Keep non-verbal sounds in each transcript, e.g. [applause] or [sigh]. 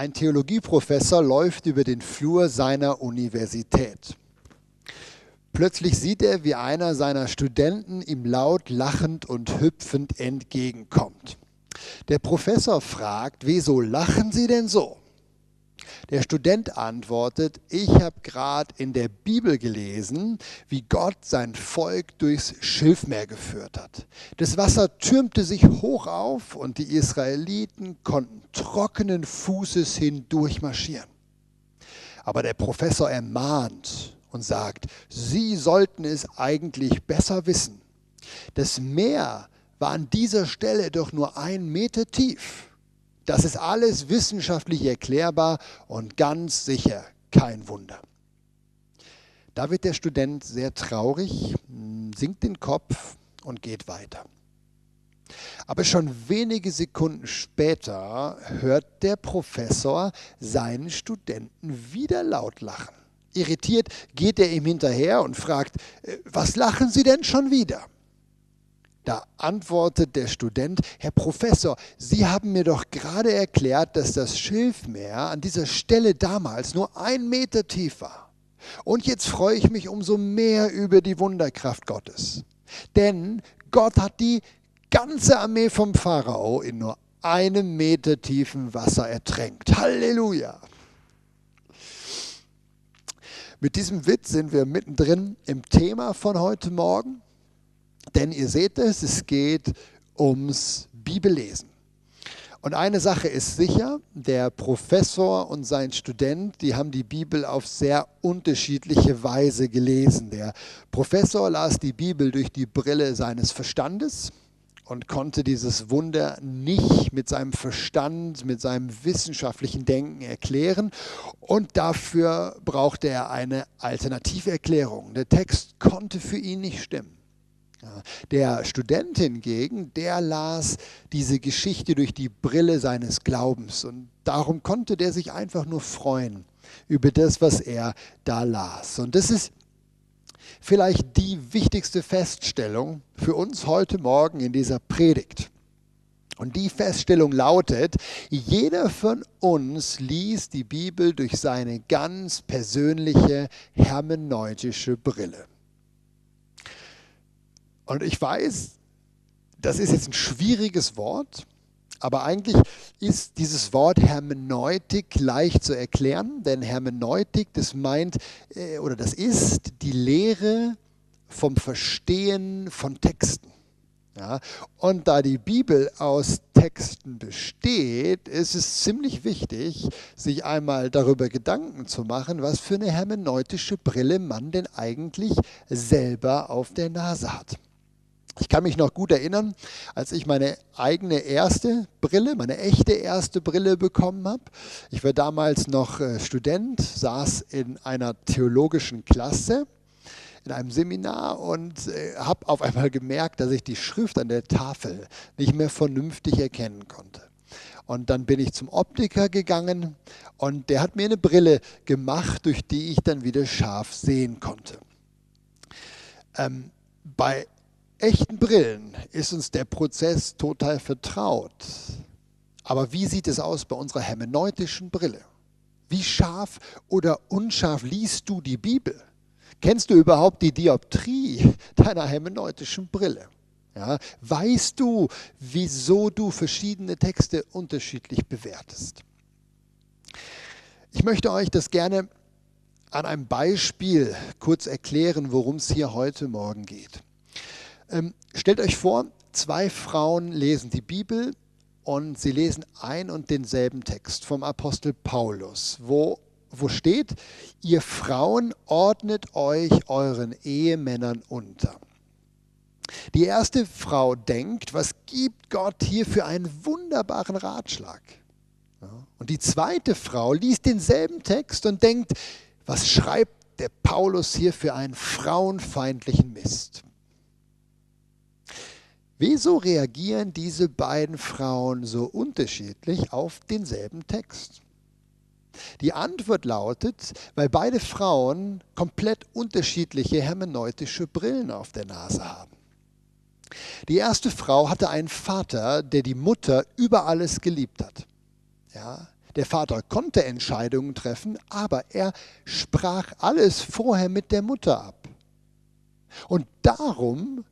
Ein Theologieprofessor läuft über den Flur seiner Universität. Plötzlich sieht er, wie einer seiner Studenten ihm laut lachend und hüpfend entgegenkommt. Der Professor fragt, wieso lachen Sie denn so? Der Student antwortet, ich habe gerade in der Bibel gelesen, wie Gott sein Volk durchs Schilfmeer geführt hat. Das Wasser türmte sich hoch auf und die Israeliten konnten trockenen Fußes hindurch marschieren. Aber der Professor ermahnt und sagt, Sie sollten es eigentlich besser wissen. Das Meer war an dieser Stelle doch nur ein Meter tief. Das ist alles wissenschaftlich erklärbar und ganz sicher kein Wunder. Da wird der Student sehr traurig, sinkt den Kopf und geht weiter. Aber schon wenige Sekunden später hört der Professor seinen Studenten wieder laut lachen. Irritiert geht er ihm hinterher und fragt, äh, was lachen Sie denn schon wieder? Da antwortet der Student, Herr Professor, Sie haben mir doch gerade erklärt, dass das Schilfmeer an dieser Stelle damals nur ein Meter tief war. Und jetzt freue ich mich umso mehr über die Wunderkraft Gottes. Denn Gott hat die ganze Armee vom Pharao in nur einem Meter tiefen Wasser ertränkt. Halleluja! Mit diesem Witz sind wir mittendrin im Thema von heute Morgen. Denn ihr seht es, es geht ums Bibellesen. Und eine Sache ist sicher, der Professor und sein Student, die haben die Bibel auf sehr unterschiedliche Weise gelesen. Der Professor las die Bibel durch die Brille seines Verstandes und konnte dieses Wunder nicht mit seinem Verstand, mit seinem wissenschaftlichen Denken erklären. Und dafür brauchte er eine Alternativerklärung. Der Text konnte für ihn nicht stimmen. Der Student hingegen, der las diese Geschichte durch die Brille seines Glaubens und darum konnte der sich einfach nur freuen über das, was er da las. Und das ist vielleicht die wichtigste Feststellung für uns heute Morgen in dieser Predigt. Und die Feststellung lautet, jeder von uns liest die Bibel durch seine ganz persönliche hermeneutische Brille. Und ich weiß, das ist jetzt ein schwieriges Wort, aber eigentlich ist dieses Wort Hermeneutik leicht zu erklären, denn Hermeneutik, das meint äh, oder das ist die Lehre vom Verstehen von Texten. Ja, und da die Bibel aus Texten besteht, ist es ziemlich wichtig, sich einmal darüber Gedanken zu machen, was für eine hermeneutische Brille man denn eigentlich selber auf der Nase hat. Ich kann mich noch gut erinnern, als ich meine eigene erste Brille, meine echte erste Brille bekommen habe. Ich war damals noch äh, Student, saß in einer theologischen Klasse in einem Seminar und äh, habe auf einmal gemerkt, dass ich die Schrift an der Tafel nicht mehr vernünftig erkennen konnte. Und dann bin ich zum Optiker gegangen und der hat mir eine Brille gemacht, durch die ich dann wieder scharf sehen konnte. Ähm, bei echten Brillen ist uns der Prozess total vertraut. Aber wie sieht es aus bei unserer hermeneutischen Brille? Wie scharf oder unscharf liest du die Bibel? Kennst du überhaupt die Dioptrie deiner hermeneutischen Brille? Ja, weißt du, wieso du verschiedene Texte unterschiedlich bewertest? Ich möchte euch das gerne an einem Beispiel kurz erklären, worum es hier heute Morgen geht. Ähm, stellt euch vor, zwei Frauen lesen die Bibel und sie lesen ein und denselben Text vom Apostel Paulus, wo, wo steht, ihr Frauen ordnet euch euren Ehemännern unter. Die erste Frau denkt, was gibt Gott hier für einen wunderbaren Ratschlag? Und die zweite Frau liest denselben Text und denkt, was schreibt der Paulus hier für einen frauenfeindlichen Mist? Wieso reagieren diese beiden Frauen so unterschiedlich auf denselben Text? Die Antwort lautet, weil beide Frauen komplett unterschiedliche hermeneutische Brillen auf der Nase haben. Die erste Frau hatte einen Vater, der die Mutter über alles geliebt hat. Ja, Der Vater konnte Entscheidungen treffen, aber er sprach alles vorher mit der Mutter ab. Und darum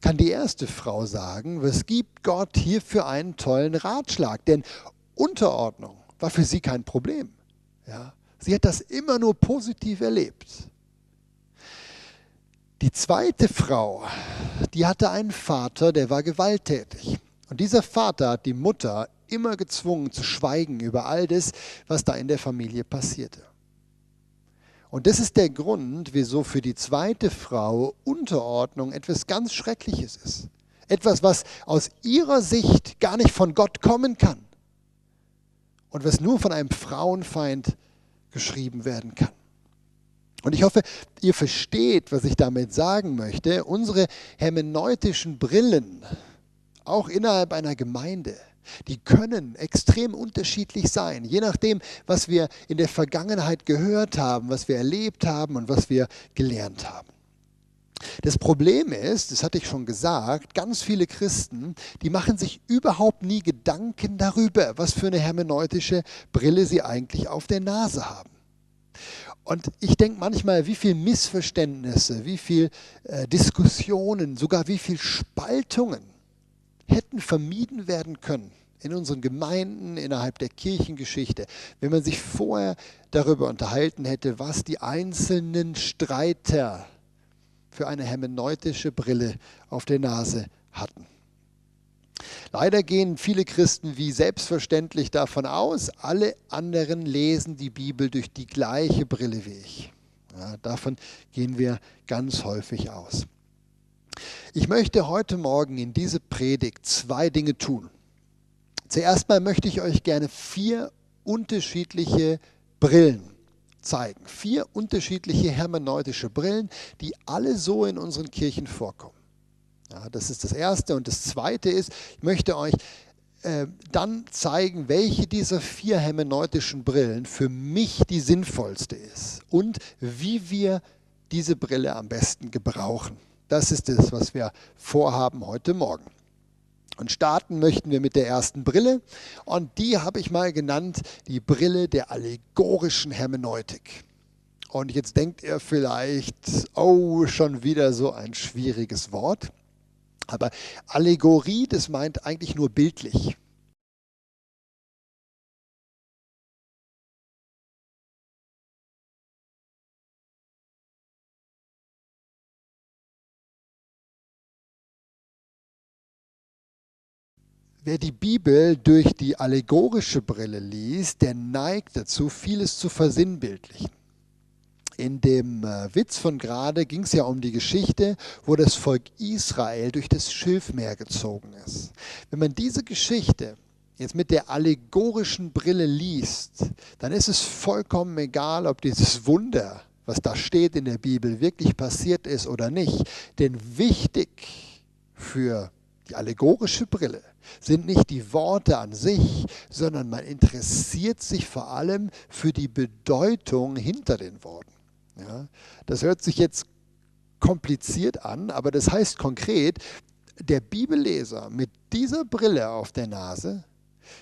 kann die erste Frau sagen, was gibt Gott hier für einen tollen Ratschlag? Denn Unterordnung war für sie kein Problem. Ja, sie hat das immer nur positiv erlebt. Die zweite Frau, die hatte einen Vater, der war gewalttätig. Und dieser Vater hat die Mutter immer gezwungen zu schweigen über all das, was da in der Familie passierte. Und das ist der Grund, wieso für die zweite Frau Unterordnung etwas ganz Schreckliches ist. Etwas, was aus ihrer Sicht gar nicht von Gott kommen kann. Und was nur von einem Frauenfeind geschrieben werden kann. Und ich hoffe, ihr versteht, was ich damit sagen möchte. Unsere hermeneutischen Brillen, auch innerhalb einer Gemeinde, die können extrem unterschiedlich sein, je nachdem, was wir in der Vergangenheit gehört haben, was wir erlebt haben und was wir gelernt haben. Das Problem ist, das hatte ich schon gesagt, ganz viele Christen, die machen sich überhaupt nie Gedanken darüber, was für eine hermeneutische Brille sie eigentlich auf der Nase haben. Und ich denke manchmal, wie viele Missverständnisse, wie viele äh, Diskussionen, sogar wie viele Spaltungen hätten vermieden werden können in unseren Gemeinden, innerhalb der Kirchengeschichte, wenn man sich vorher darüber unterhalten hätte, was die einzelnen Streiter für eine hermeneutische Brille auf der Nase hatten. Leider gehen viele Christen wie selbstverständlich davon aus, alle anderen lesen die Bibel durch die gleiche Brille wie ich. Ja, davon gehen wir ganz häufig aus. Ich möchte heute Morgen in diese Predigt zwei Dinge tun. Zuerst mal möchte ich euch gerne vier unterschiedliche Brillen zeigen. Vier unterschiedliche hermeneutische Brillen, die alle so in unseren Kirchen vorkommen. Ja, das ist das Erste. Und das Zweite ist, ich möchte euch äh, dann zeigen, welche dieser vier hermeneutischen Brillen für mich die sinnvollste ist und wie wir diese Brille am besten gebrauchen. Das ist es, was wir vorhaben heute Morgen. Und starten möchten wir mit der ersten Brille. Und die habe ich mal genannt, die Brille der allegorischen Hermeneutik. Und jetzt denkt ihr vielleicht, oh, schon wieder so ein schwieriges Wort. Aber Allegorie, das meint eigentlich nur bildlich. Wer die Bibel durch die allegorische Brille liest, der neigt dazu, vieles zu versinnbildlichen. In dem äh, Witz von gerade ging es ja um die Geschichte, wo das Volk Israel durch das Schilfmeer gezogen ist. Wenn man diese Geschichte jetzt mit der allegorischen Brille liest, dann ist es vollkommen egal, ob dieses Wunder, was da steht in der Bibel, wirklich passiert ist oder nicht. Denn wichtig für die allegorische Brille sind nicht die Worte an sich, sondern man interessiert sich vor allem für die Bedeutung hinter den Worten. Ja, das hört sich jetzt kompliziert an, aber das heißt konkret, der Bibelleser mit dieser Brille auf der Nase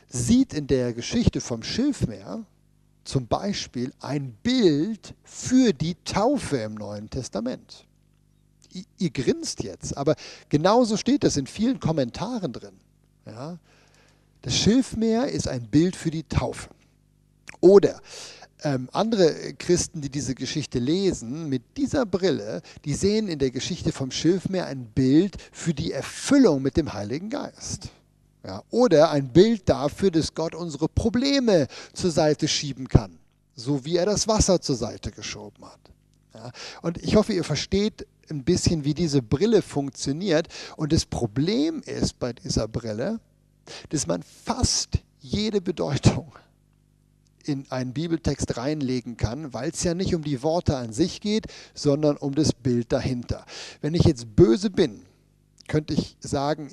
sieht in der Geschichte vom Schilfmeer zum Beispiel ein Bild für die Taufe im Neuen Testament. Ihr, grinst jetzt, aber genauso steht das in vielen Kommentaren drin. Ja? Das Schilfmeer ist ein Bild für die Taufe. Oder ähm, andere Christen, die diese Geschichte lesen, mit dieser Brille, die sehen in der Geschichte vom Schilfmeer ein Bild für die Erfüllung mit dem Heiligen Geist. Ja, oder ein Bild dafür, dass Gott unsere Probleme zur Seite schieben kann, so wie er das Wasser zur Seite geschoben hat. Ja, und ich hoffe, ihr versteht ein bisschen, wie diese Brille funktioniert. Und das Problem ist bei dieser Brille, dass man fast jede Bedeutung in einen Bibeltext reinlegen kann, weil es ja nicht um die Worte an sich geht, sondern um das Bild dahinter. Wenn ich jetzt böse bin, könnte ich sagen,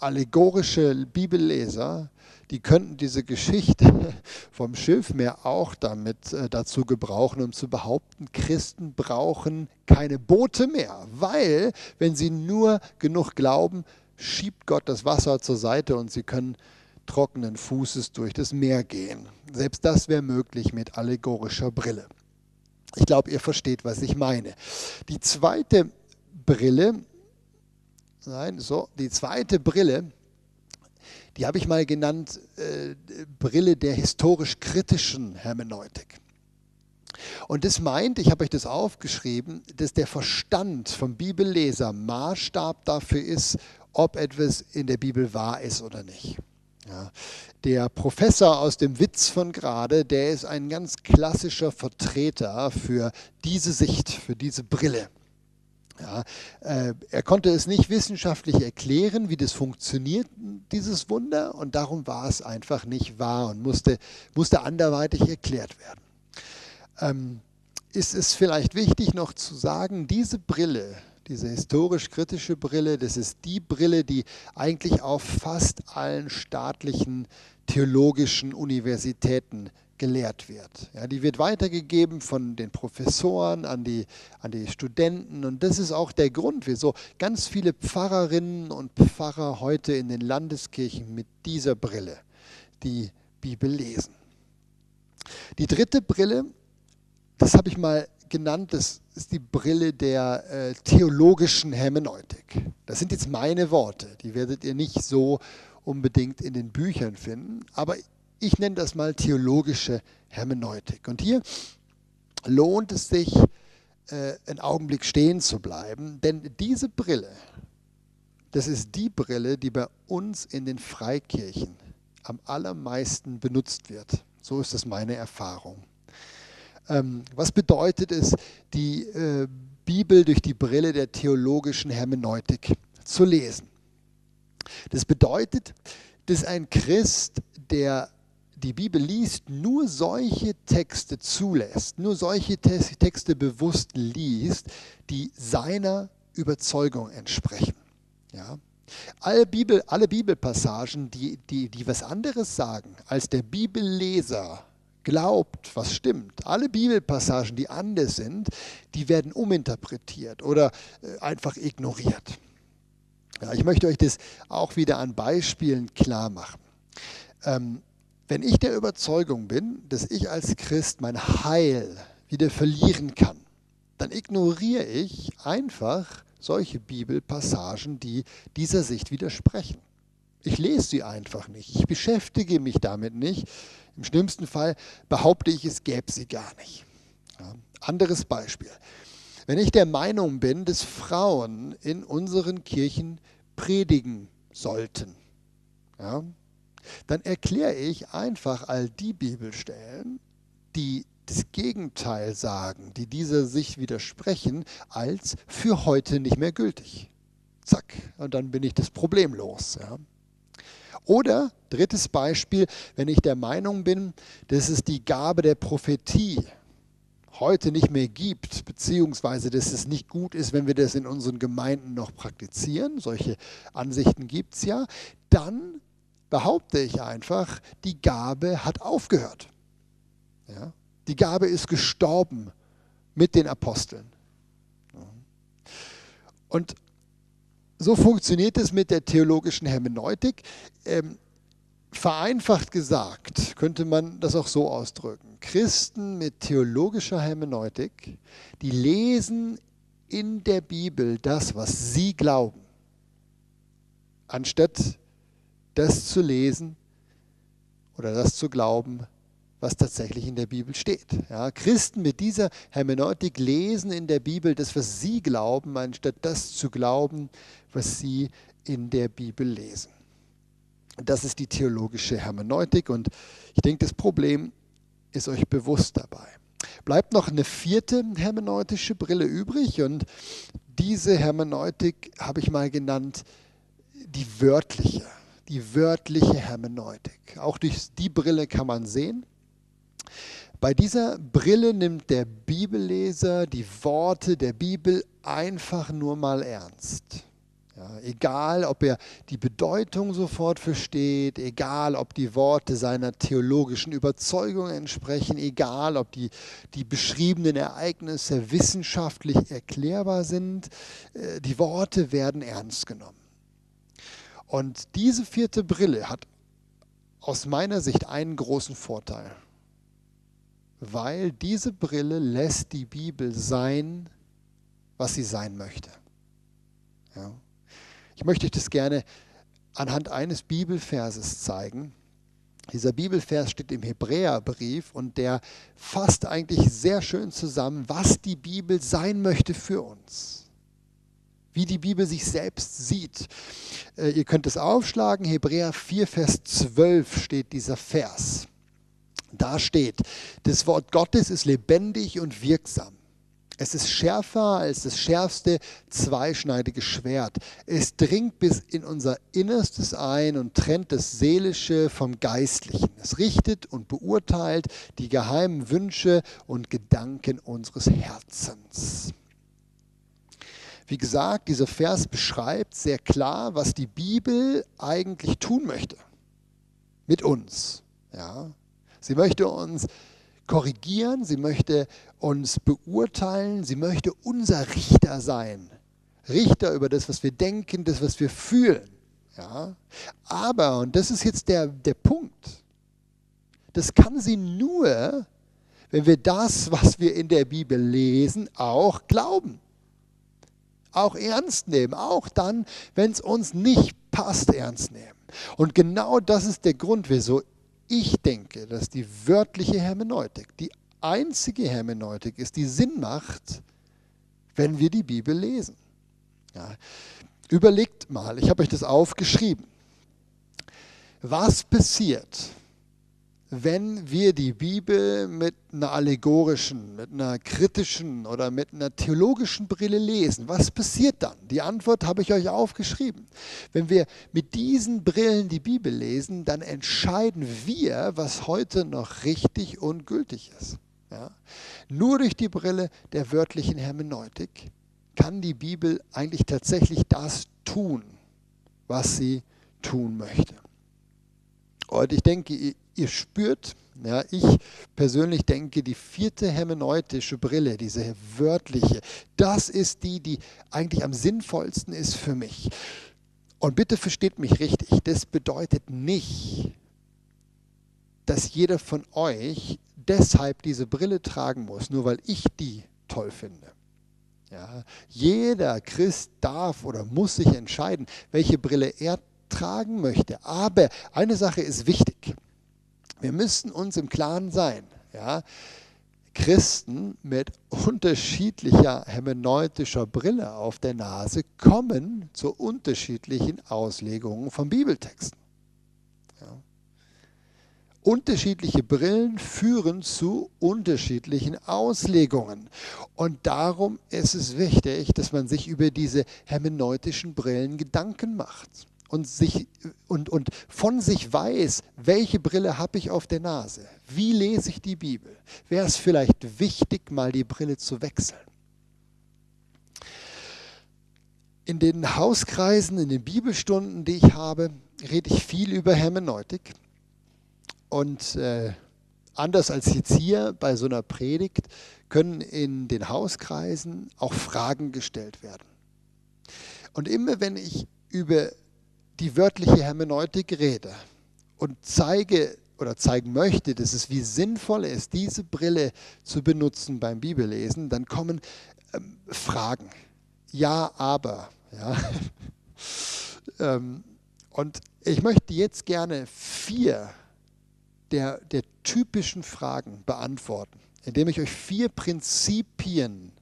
allegorische Bibelleser, die könnten diese Geschichte [laughs] vom Schilfmeer auch damit äh, dazu gebrauchen, um zu behaupten, Christen brauchen keine Boote mehr, weil wenn sie nur genug glauben, schiebt Gott das Wasser zur Seite und sie können trockenen Fußes durch das Meer gehen. Selbst das wäre möglich mit allegorischer Brille. Ich glaube, ihr versteht, was ich meine. Die zweite Brille, nein, so, die zweite Brille, die habe ich mal genannt äh, Brille der historisch-kritischen Hermeneutik. Und das meint, ich habe euch das aufgeschrieben, dass der Verstand vom Bibelleser Maßstab dafür ist, ob etwas in der Bibel wahr ist oder nicht. Ja. Der Professor aus dem Witz von gerade, der ist ein ganz klassischer Vertreter für diese Sicht, für diese Brille. Ja, äh, er konnte es nicht wissenschaftlich erklären, wie das funktioniert, dieses Wunder, und darum war es einfach nicht wahr und musste, musste anderweitig erklärt werden. Ähm, ist es vielleicht wichtig noch zu sagen, diese Brille, diese historisch-kritische Brille, das ist die Brille, die eigentlich auf fast allen staatlichen theologischen Universitäten gelehrt wird. Ja, die wird weitergegeben von den Professoren an die, an die Studenten und das ist auch der Grund, wieso ganz viele Pfarrerinnen und Pfarrer heute in den Landeskirchen mit dieser Brille die Bibel lesen. Die dritte Brille, das habe ich mal genannt, das ist die Brille der äh, theologischen Hermeneutik. Das sind jetzt meine Worte, die werdet ihr nicht so unbedingt in den Büchern finden, aber ich nenne das mal theologische Hermeneutik. Und hier lohnt es sich, äh, einen Augenblick stehen zu bleiben, denn diese Brille, das ist die Brille, die bei uns in den Freikirchen am allermeisten benutzt wird. So ist das meine Erfahrung. Ähm, was bedeutet es, die äh, Bibel durch die Brille der theologischen Hermeneutik zu lesen? Das bedeutet, dass ein Christ, der die Bibel liest, nur solche Texte zulässt, nur solche Texte bewusst liest, die seiner Überzeugung entsprechen. Ja? Alle, Bibel, alle Bibelpassagen, die, die, die was anderes sagen, als der Bibelleser glaubt, was stimmt. Alle Bibelpassagen, die anders sind, die werden uminterpretiert oder äh, einfach ignoriert. Ja, ich möchte euch das auch wieder an Beispielen klar machen. Ähm, wenn ich der Überzeugung bin, dass ich als Christ mein Heil wieder verlieren kann, dann ignoriere ich einfach solche Bibelpassagen, die dieser Sicht widersprechen. Ich lese sie einfach nicht. Ich beschäftige mich damit nicht. Im schlimmsten Fall behaupte ich, es gäbe sie gar nicht. Ja. Anderes Beispiel. Wenn ich der Meinung bin, dass Frauen in unseren Kirchen predigen sollten, ja, dann erkläre ich einfach all die Bibelstellen, die das Gegenteil sagen, die dieser sich widersprechen, als für heute nicht mehr gültig. Zack, und dann bin ich das Problem los. Ja. Oder, drittes Beispiel, wenn ich der Meinung bin, dass es die Gabe der Prophetie heute nicht mehr gibt, beziehungsweise dass es nicht gut ist, wenn wir das in unseren Gemeinden noch praktizieren, solche Ansichten gibt es ja, dann behaupte ich einfach, die Gabe hat aufgehört. Ja? Die Gabe ist gestorben mit den Aposteln. Und so funktioniert es mit der theologischen Hermeneutik. Ähm, vereinfacht gesagt könnte man das auch so ausdrücken. Christen mit theologischer Hermeneutik, die lesen in der Bibel das, was sie glauben, anstatt das zu lesen oder das zu glauben, was tatsächlich in der Bibel steht. Ja, Christen mit dieser Hermeneutik lesen in der Bibel das, was sie glauben, anstatt das zu glauben, was sie in der Bibel lesen. Das ist die theologische Hermeneutik und ich denke, das Problem ist euch bewusst dabei. Bleibt noch eine vierte hermeneutische Brille übrig und diese Hermeneutik habe ich mal genannt die wörtliche die wörtliche Hermeneutik. Auch durch die Brille kann man sehen. Bei dieser Brille nimmt der Bibelleser die Worte der Bibel einfach nur mal ernst. Ja, egal, ob er die Bedeutung sofort versteht, egal, ob die Worte seiner theologischen Überzeugung entsprechen, egal, ob die, die beschriebenen Ereignisse wissenschaftlich erklärbar sind, äh, die Worte werden ernst genommen. Und diese vierte Brille hat aus meiner Sicht einen großen Vorteil, weil diese Brille lässt die Bibel sein, was sie sein möchte. Ja. Ich möchte euch das gerne anhand eines Bibelverses zeigen. Dieser Bibelvers steht im Hebräerbrief und der fasst eigentlich sehr schön zusammen, was die Bibel sein möchte für uns. Wie die Bibel sich selbst sieht. Äh, ihr könnt es aufschlagen, Hebräer 4, Vers 12 steht dieser Vers. Da steht, das Wort Gottes ist lebendig und wirksam. Es ist schärfer als das schärfste zweischneidige Schwert. Es dringt bis in unser Innerstes ein und trennt das Seelische vom Geistlichen. Es richtet und beurteilt die geheimen Wünsche und Gedanken unseres Herzens. Wie gesagt, dieser Vers beschreibt sehr klar, was die Bibel eigentlich tun möchte mit uns. Ja? Sie möchte uns korrigieren, sie möchte uns beurteilen, sie möchte unser Richter sein. Richter über das, was wir denken, das, was wir fühlen. Ja? Aber, und das ist jetzt der, der Punkt, das kann sie nur, wenn wir das, was wir in der Bibel lesen, auch glauben. Auch ernst nehmen. Auch dann, wenn es uns nicht passt, ernst nehmen. Und genau das ist der Grund, wieso ich denke, dass die wörtliche Hermeneutik die einzige Hermeneutik ist, die Sinn macht, wenn wir die Bibel lesen. Ja. Überlegt mal, ich habe euch das aufgeschrieben. Was passiert, wenn wir die Bibel mit einer allegorischen, mit einer kritischen oder mit einer theologischen Brille lesen, was passiert dann? Die Antwort habe ich euch aufgeschrieben. Wenn wir mit diesen Brillen die Bibel lesen, dann entscheiden wir, was heute noch richtig und gültig ist. Ja? Nur durch die Brille der wörtlichen Hermeneutik kann die Bibel eigentlich tatsächlich das tun, was sie tun möchte. Und ich denke, ihr spürt, ja, ich persönlich denke, die vierte hermeneutische Brille, diese wörtliche, das ist die, die eigentlich am sinnvollsten ist für mich. Und bitte versteht mich richtig, das bedeutet nicht, dass jeder von euch deshalb diese Brille tragen muss, nur weil ich die toll finde. Ja, jeder Christ darf oder muss sich entscheiden, welche Brille er tragen möchte. Aber eine Sache ist wichtig. Wir müssen uns im Klaren sein. Ja? Christen mit unterschiedlicher hermeneutischer Brille auf der Nase kommen zu unterschiedlichen Auslegungen von Bibeltexten. Ja? Unterschiedliche Brillen führen zu unterschiedlichen Auslegungen. Und darum ist es wichtig, dass man sich über diese hermeneutischen Brillen Gedanken macht und, sich, und, und von sich weiß, welche Brille habe ich auf der Nase, wie lese ich die Bibel, wäre es vielleicht wichtig, mal die Brille zu wechseln. In den Hauskreisen, in den Bibelstunden, die ich habe, rede ich viel über Hermeneutik. Und äh, anders als jetzt hier bei so einer Predigt, können in den Hauskreisen auch Fragen gestellt werden. Und immer wenn ich über die wörtliche Hermeneutik rede und zeige oder zeigen möchte, dass es wie sinnvoll ist, diese Brille zu benutzen beim Bibellesen, dann kommen ähm, Fragen. Ja, aber. Ja. [laughs] ähm, und ich möchte jetzt gerne vier der, der typischen Fragen beantworten, indem ich euch vier Prinzipien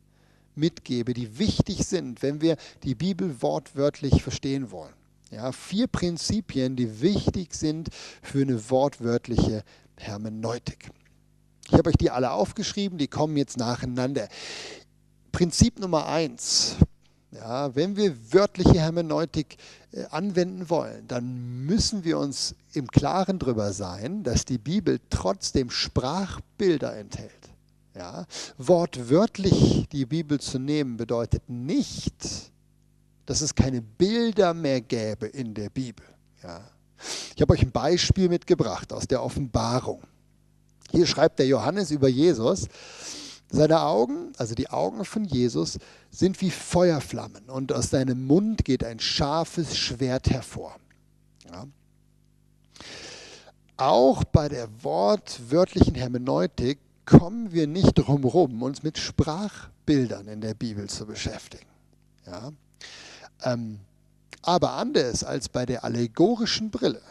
mitgebe, die wichtig sind, wenn wir die Bibel wortwörtlich verstehen wollen. Ja, vier Prinzipien, die wichtig sind für eine wortwörtliche Hermeneutik. Ich habe euch die alle aufgeschrieben, die kommen jetzt nacheinander. Prinzip Nummer eins. Ja, wenn wir wörtliche Hermeneutik äh, anwenden wollen, dann müssen wir uns im Klaren darüber sein, dass die Bibel trotzdem Sprachbilder enthält. Ja, wortwörtlich die Bibel zu nehmen bedeutet nicht, dass es keine Bilder mehr gäbe in der Bibel. Ja. Ich habe euch ein Beispiel mitgebracht aus der Offenbarung. Hier schreibt der Johannes über Jesus, seine Augen, also die Augen von Jesus, sind wie Feuerflammen und aus seinem Mund geht ein scharfes Schwert hervor. Ja. auch bei der wortwörtlichen Hermeneutik kommen wir nicht drum herum, uns mit Sprachbildern in der Bibel zu beschäftigen. Ja? Ähm, aber anders als bei der allegorischen Brille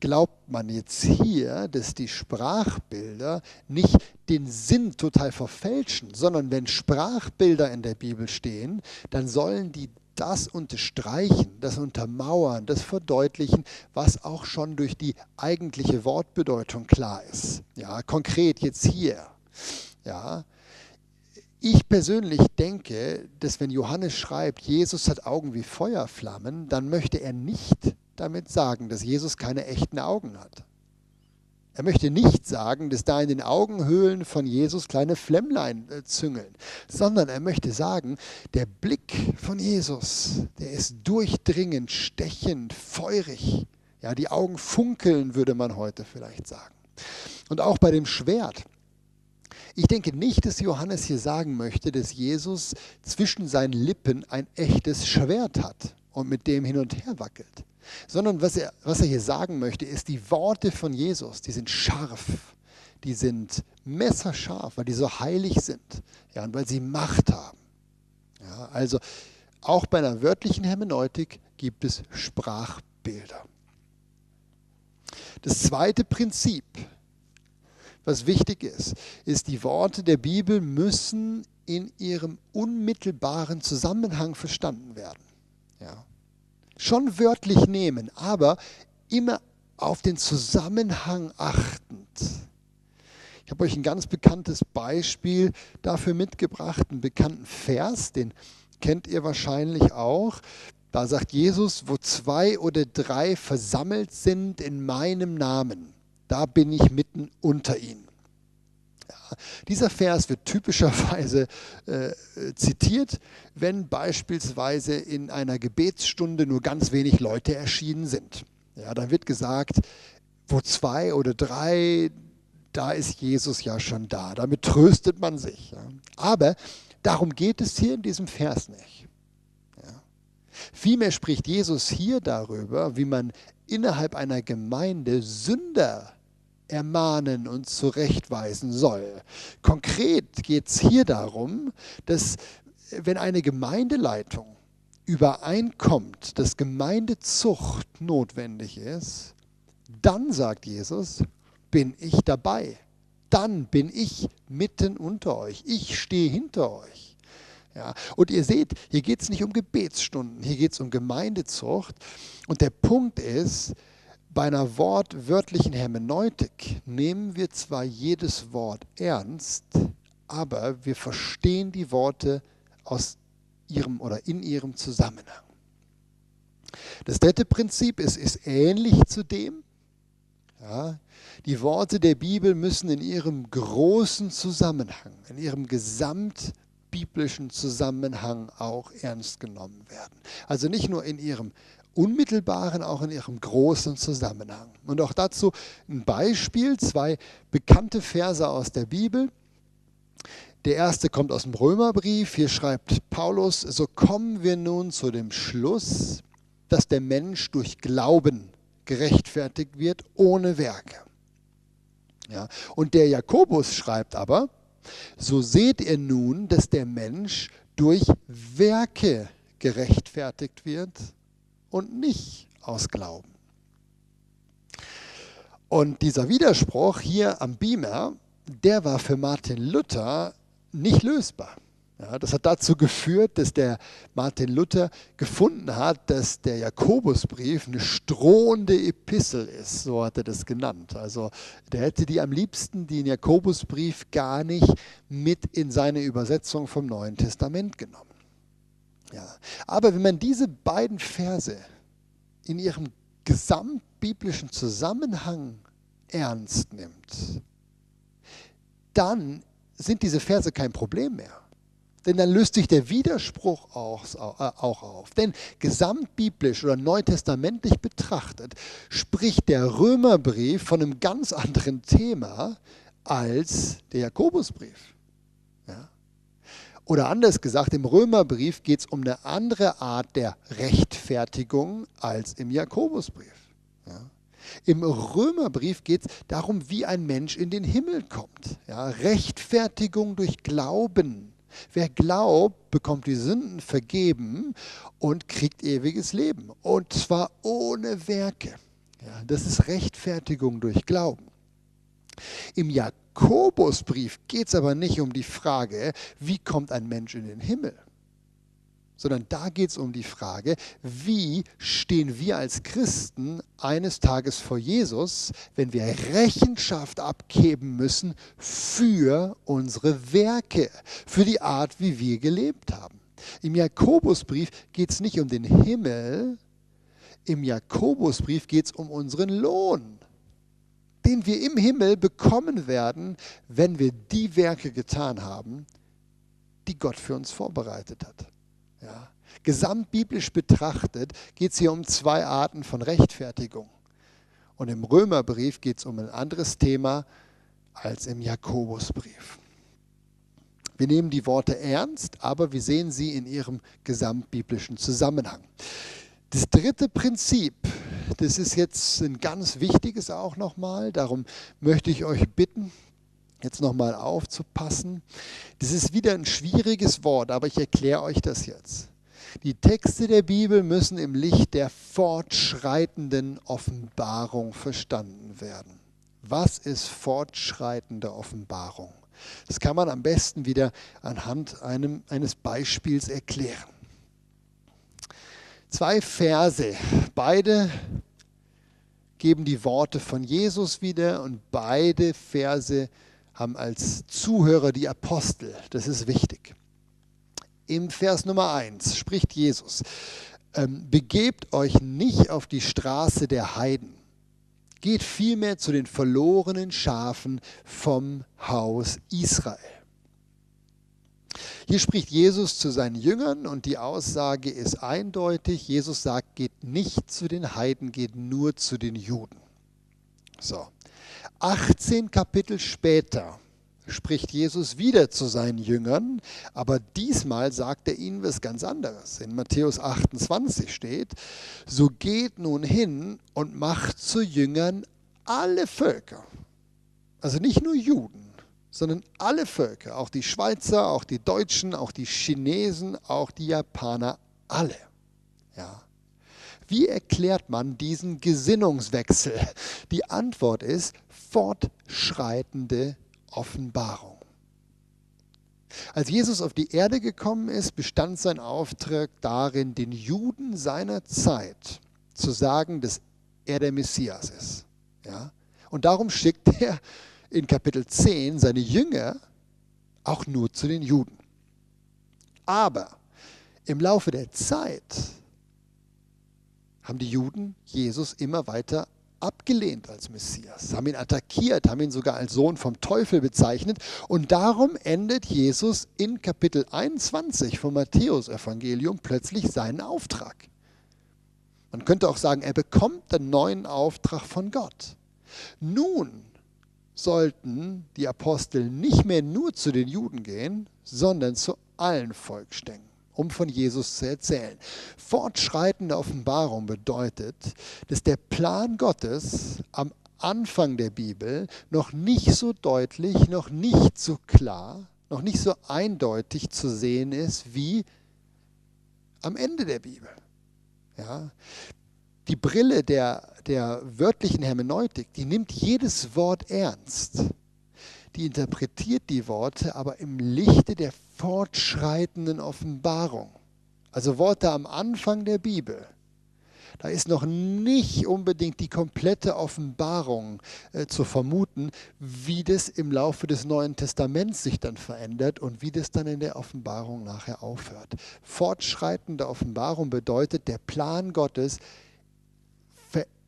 glaubt man jetzt hier, dass die Sprachbilder nicht den Sinn total verfälschen, sondern wenn Sprachbilder in der Bibel stehen, dann sollen die das unterstreichen, das untermauern, das verdeutlichen, was auch schon durch die eigentliche Wortbedeutung klar ist. Ja, konkret jetzt hier. Ja, ich persönlich denke, dass wenn Johannes schreibt, Jesus hat Augen wie Feuerflammen, dann möchte er nicht damit sagen, dass Jesus keine echten Augen hat. Er möchte nicht sagen, dass da in den Augenhöhlen von Jesus kleine Flämmlein äh, züngeln, sondern er möchte sagen, der Blick von Jesus, der ist durchdringend, stechend, feurig. Ja, die Augen funkeln, würde man heute vielleicht sagen. Und auch bei dem Schwert. Ich denke nicht, dass Johannes hier sagen möchte, dass Jesus zwischen seinen Lippen ein echtes Schwert hat und mit dem hin und her wackelt. Sondern was er, was er hier sagen möchte, ist, die Worte von Jesus, die sind scharf, die sind messerscharf, weil die so heilig sind ja, und weil sie Macht haben. Ja, also auch bei einer wörtlichen Hermeneutik gibt es Sprachbilder. Das zweite Prinzip, was wichtig ist, ist, die Worte der Bibel müssen in ihrem unmittelbaren Zusammenhang verstanden werden. Ja schon wörtlich nehmen, aber immer auf den Zusammenhang achtend. Ich habe euch ein ganz bekanntes Beispiel dafür mitgebracht, einen bekannten Vers, den kennt ihr wahrscheinlich auch. Da sagt Jesus, wo zwei oder drei versammelt sind in meinem Namen, da bin ich mitten unter ihnen. Dieser Vers wird typischerweise äh, zitiert, wenn beispielsweise in einer Gebetsstunde nur ganz wenig Leute erschienen sind. Ja, dann wird gesagt, wo zwei oder drei, da ist Jesus ja schon da. Damit tröstet man sich. Ja. Aber darum geht es hier in diesem Vers nicht. Ja. Vielmehr spricht Jesus hier darüber, wie man innerhalb einer Gemeinde Sünder ermahnen und zurechtweisen soll. Konkret geht es hier darum, dass wenn eine Gemeindeleitung übereinkommt, dass Gemeindezucht notwendig ist, dann, sagt Jesus, bin ich dabei. Dann bin ich mitten unter euch. Ich stehe hinter euch. Ja, und ihr seht, hier geht es nicht um Gebetsstunden, hier geht es um Gemeindezucht. Und der Punkt ist, bei einer wortwörtlichen Hermeneutik nehmen wir zwar jedes Wort ernst, aber wir verstehen die Worte aus ihrem oder in ihrem Zusammenhang. Das dritte Prinzip ist, ist ähnlich zu dem. Ja, die Worte der Bibel müssen in ihrem großen Zusammenhang, in ihrem gesamtbiblischen Zusammenhang auch ernst genommen werden. Also nicht nur in ihrem unmittelbaren, auch in ihrem großen Zusammenhang. Und auch dazu ein Beispiel, zwei bekannte Verse aus der Bibel. Der erste kommt aus dem Römerbrief. Hier schreibt Paulus, so kommen wir nun zu dem Schluss, dass der Mensch durch Glauben gerechtfertigt wird, ohne Werke. Ja. Und der Jakobus schreibt aber, so seht ihr nun, dass der Mensch durch Werke gerechtfertigt wird, und nicht aus Glauben. Und dieser Widerspruch hier am Beamer, der war für Martin Luther nicht lösbar. Ja, das hat dazu geführt, dass der Martin Luther gefunden hat, dass der Jakobusbrief eine strohende Epistel ist, so hat er das genannt. Also der hätte die am liebsten den Jakobusbrief gar nicht mit in seine Übersetzung vom Neuen Testament genommen. Ja. Aber wenn man diese beiden Verse in ihrem gesamtbiblischen Zusammenhang ernst nimmt, dann sind diese Verse kein Problem mehr. Denn dann löst sich der Widerspruch auch, auch auf. Denn gesamtbiblisch oder neutestamentlich betrachtet spricht der Römerbrief von einem ganz anderen Thema als der Jakobusbrief. Ja? Oder anders gesagt, im Römerbrief geht es um eine andere Art der Rechtfertigung als im Jakobusbrief. Ja. Im Römerbrief geht es darum, wie ein Mensch in den Himmel kommt. Ja, Rechtfertigung durch Glauben. Wer glaubt, bekommt die Sünden vergeben und kriegt ewiges Leben. Und zwar ohne Werke. Ja, das ist Rechtfertigung durch Glauben. Im Jakobusbrief geht es aber nicht um die Frage, wie kommt ein Mensch in den Himmel, sondern da geht es um die Frage, wie stehen wir als Christen eines Tages vor Jesus, wenn wir Rechenschaft abgeben müssen für unsere Werke, für die Art, wie wir gelebt haben. Im Jakobusbrief geht es nicht um den Himmel, im Jakobusbrief geht es um unseren Lohn, den wir im Himmel bekommen werden, wenn wir die Werke getan haben, die Gott für uns vorbereitet hat. Ja. Gesamtbiblisch betrachtet geht es hier um zwei Arten von Rechtfertigung. Und im Römerbrief geht es um ein anderes Thema als im Jakobusbrief. Wir nehmen die Worte ernst, aber wir sehen sie in ihrem gesamtbiblischen Zusammenhang. Das dritte Prinzip, das ist jetzt ein ganz wichtiges auch nochmal, darum möchte ich euch bitten, jetzt nochmal aufzupassen. Das ist wieder ein schwieriges Wort, aber ich erkläre euch das jetzt. Die Texte der Bibel müssen im Licht der fortschreitenden Offenbarung verstanden werden. Was ist fortschreitende Offenbarung? Das kann man am besten wieder anhand einem, eines Beispiels erklären. Zwei Verse, beide geben die Worte von Jesus wieder und beide Verse haben als Zuhörer die Apostel. Das ist wichtig. Im Vers Nummer 1 spricht Jesus, ähm, begebt euch nicht auf die Straße der Heiden, geht vielmehr zu den verlorenen Schafen vom Haus Israel. Hier spricht Jesus zu seinen Jüngern und die Aussage ist eindeutig. Jesus sagt, geht nicht zu den Heiden, geht nur zu den Juden. So. 18 Kapitel später spricht Jesus wieder zu seinen Jüngern, aber diesmal sagt er ihnen was ganz anderes. In Matthäus 28 steht, so geht nun hin und macht zu Jüngern alle Völker. Also nicht nur Juden, sondern alle Völker, auch die Schweizer, auch die Deutschen, auch die Chinesen, auch die Japaner, alle. Ja. Wie erklärt man diesen Gesinnungswechsel? Die Antwort ist fortschreitende Offenbarung. Als Jesus auf die Erde gekommen ist, bestand sein Auftrag darin, den Juden seiner Zeit zu sagen, dass er der Messias ist. Ja? Und darum schickt er in Kapitel 10 seine Jünger auch nur zu den Juden. Aber im Laufe der Zeit haben die Juden Jesus immer weiter abgelehnt als Messias, haben ihn attackiert, haben ihn sogar als Sohn vom Teufel bezeichnet. Und darum endet Jesus in Kapitel 21 vom Matthäusevangelium plötzlich seinen Auftrag. Man könnte auch sagen, er bekommt den neuen Auftrag von Gott. Nun sollten die Apostel nicht mehr nur zu den Juden gehen, sondern zu allen Volksstämmen, um von Jesus zu erzählen. Fortschreitende Offenbarung bedeutet, dass der Plan Gottes am Anfang der Bibel noch nicht so deutlich, noch nicht so klar, noch nicht so eindeutig zu sehen ist wie am Ende der Bibel. Ja? Die Brille der, der wörtlichen Hermeneutik, die nimmt jedes Wort ernst. Die interpretiert die Worte aber im Lichte der fortschreitenden Offenbarung. Also Worte am Anfang der Bibel. Da ist noch nicht unbedingt die komplette Offenbarung äh, zu vermuten, wie das im Laufe des Neuen Testaments sich dann verändert und wie das dann in der Offenbarung nachher aufhört. Fortschreitende Offenbarung bedeutet, der Plan Gottes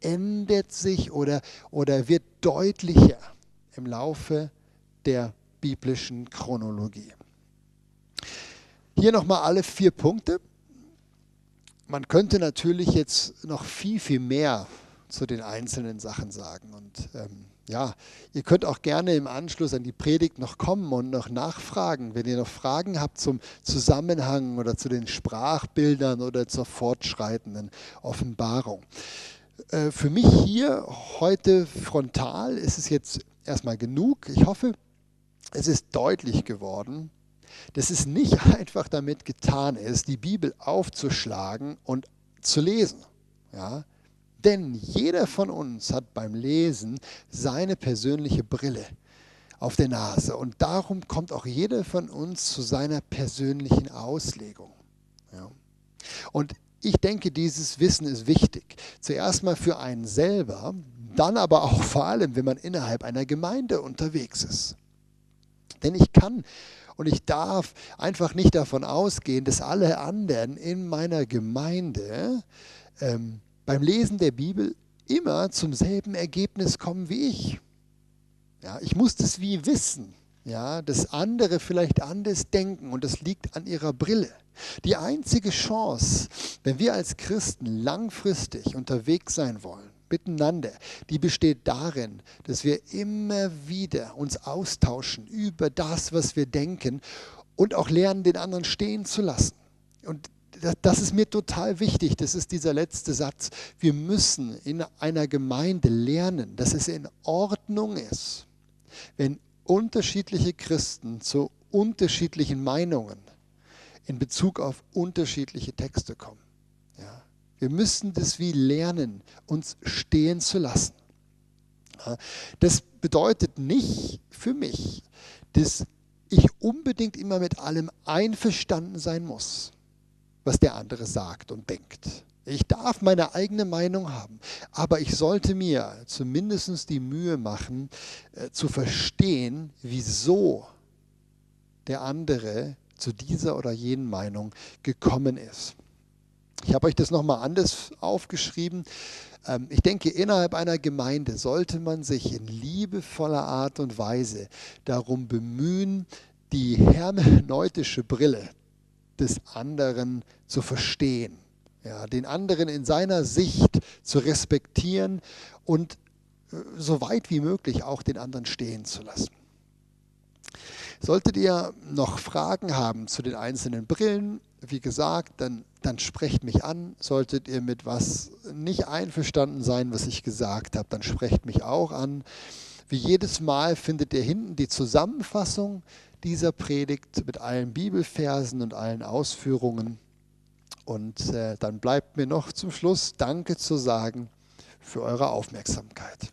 verändert sich oder, oder wird deutlicher im Laufe der biblischen Chronologie. Hier nochmal alle vier Punkte. Man könnte natürlich jetzt noch viel, viel mehr zu den einzelnen Sachen sagen. Und ähm, ja, ihr könnt auch gerne im Anschluss an die Predigt noch kommen und noch nachfragen, wenn ihr noch Fragen habt zum Zusammenhang oder zu den Sprachbildern oder zur fortschreitenden Offenbarung. Äh, für mich hier heute frontal ist es jetzt erstmal genug. Ich hoffe, es ist deutlich geworden, dass es nicht [laughs] einfach damit getan ist, die Bibel aufzuschlagen und zu lesen. Ja? Denn jeder von uns hat beim Lesen seine persönliche Brille auf der Nase. Und darum kommt auch jeder von uns zu seiner persönlichen Auslegung. Ja. Und ich denke, dieses Wissen ist wichtig. Zuerst mal für einen selber, dann aber auch vor allem, wenn man innerhalb einer Gemeinde unterwegs ist. Denn ich kann und ich darf einfach nicht davon ausgehen, dass alle anderen in meiner Gemeinde ähm, beim Lesen der Bibel immer zum selben Ergebnis kommen wie ich. Ja, ich muss das wie wissen, ja, dass andere vielleicht anders denken und das liegt an ihrer Brille. Die einzige Chance, wenn wir als Christen langfristig unterwegs sein wollen, miteinander, die besteht darin, dass wir immer wieder uns austauschen über das, was wir denken und auch lernen, den anderen stehen zu lassen. Und das ist mir total wichtig. Das ist dieser letzte Satz. Wir müssen in einer Gemeinde lernen, dass es in Ordnung ist, wenn unterschiedliche Christen zu unterschiedlichen Meinungen in Bezug auf unterschiedliche Texte kommen. Ja. Wir müssen das wie lernen, uns stehen zu lassen. Ja. Das bedeutet nicht für mich, dass ich unbedingt immer mit allem einverstanden sein muss, was der andere sagt und denkt. Ich darf meine eigene Meinung haben, aber ich sollte mir zumindest die Mühe machen, äh, zu verstehen, wieso der andere zu dieser oder jenen Meinung gekommen ist. Ich habe euch das nochmal anders aufgeschrieben. Ähm, ich denke, innerhalb einer Gemeinde sollte man sich in liebevoller Art und Weise darum bemühen, die hermeneutische Brille des anderen zu verstehen ja, den anderen in seiner Sicht zu respektieren und äh, so weit wie möglich auch den anderen stehen zu lassen. Solltet ihr noch Fragen haben zu den einzelnen Brillen, wie gesagt, dann, dann sprecht mich an. Solltet ihr mit was nicht einverstanden sein, was ich gesagt habe, dann sprecht mich auch an. Wie jedes Mal findet ihr hinten die Zusammenfassung dieser Predigt mit allen Bibelversen und allen Ausführungen. Und äh, dann bleibt mir noch zum Schluss Danke zu sagen für eure Aufmerksamkeit.